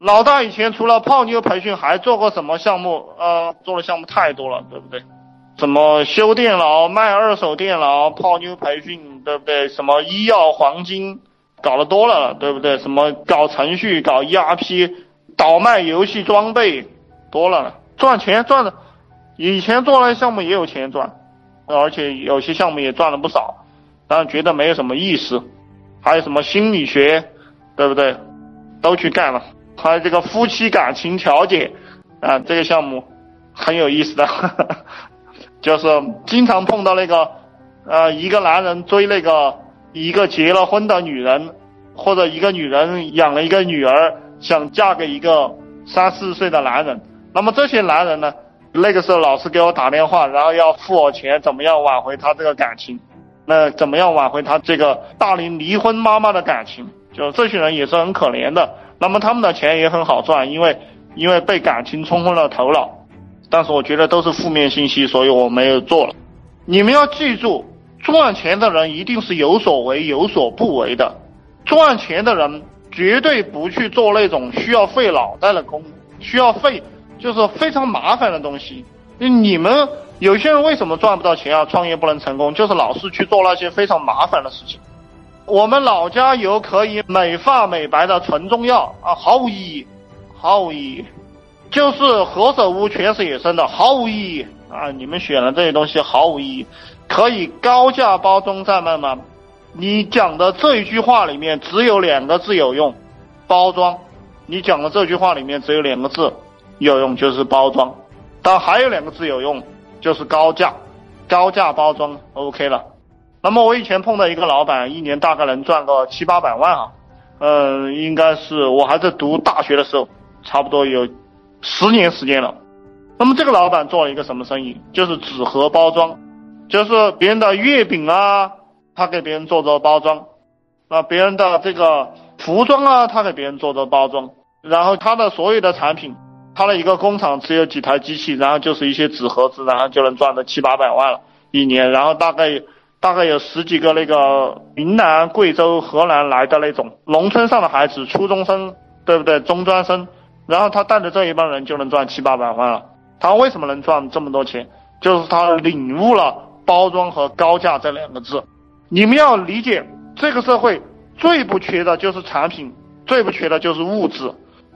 老大以前除了泡妞培训，还做过什么项目？呃，做的项目太多了，对不对？什么修电脑、卖二手电脑、泡妞培训，对不对？什么医药黄金，搞得多了，对不对？什么搞程序、搞 ERP、倒卖游戏装备，多了，赚钱赚的。以前做那些项目也有钱赚，而且有些项目也赚了不少，但觉得没有什么意思。还有什么心理学，对不对？都去干了。还有这个夫妻感情调解，啊，这个项目很有意思的，就是经常碰到那个，呃，一个男人追那个一个结了婚的女人，或者一个女人养了一个女儿，想嫁给一个三四十岁的男人。那么这些男人呢，那个时候老是给我打电话，然后要付我钱，怎么样挽回他这个感情？那怎么样挽回他这个大龄离婚妈妈的感情？就这些人也是很可怜的。那么他们的钱也很好赚，因为因为被感情冲昏了头脑，但是我觉得都是负面信息，所以我没有做了。你们要记住，赚钱的人一定是有所为有所不为的。赚钱的人绝对不去做那种需要费脑袋的工，需要费就是非常麻烦的东西。你们有些人为什么赚不到钱啊？创业不能成功，就是老是去做那些非常麻烦的事情。我们老家有可以美发美白的纯中药啊，毫无意义，毫无意义，就是何首乌全是野生的，毫无意义啊！你们选的这些东西毫无意义，可以高价包装再卖吗？你讲的这一句话里面只有两个字有用，包装。你讲的这句话里面只有两个字有用，就是包装。但还有两个字有用，就是高价，高价包装 OK 了。那么我以前碰到一个老板，一年大概能赚个七八百万啊，嗯，应该是我还在读大学的时候，差不多有十年时间了。那么这个老板做了一个什么生意？就是纸盒包装，就是别人的月饼啊，他给别人做做包装；那别人的这个服装啊，他给别人做做包装。然后他的所有的产品，他的一个工厂只有几台机器，然后就是一些纸盒子，然后就能赚到七八百万了一年，然后大概。大概有十几个那个云南、贵州、河南来的那种农村上的孩子，初中生，对不对？中专生，然后他带着这一帮人就能赚七八百万了。他为什么能赚这么多钱？就是他领悟了包装和高价这两个字。你们要理解，这个社会最不缺的就是产品，最不缺的就是物质，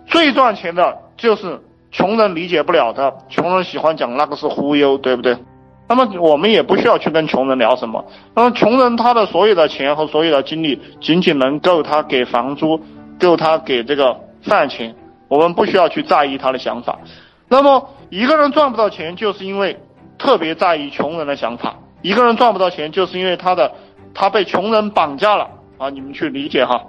最赚钱的就是穷人理解不了的，穷人喜欢讲那个是忽悠，对不对？那么我们也不需要去跟穷人聊什么。那么穷人他的所有的钱和所有的精力，仅仅能够他给房租，够他给这个饭钱。我们不需要去在意他的想法。那么一个人赚不到钱，就是因为特别在意穷人的想法。一个人赚不到钱，就是因为他的他被穷人绑架了啊！你们去理解哈。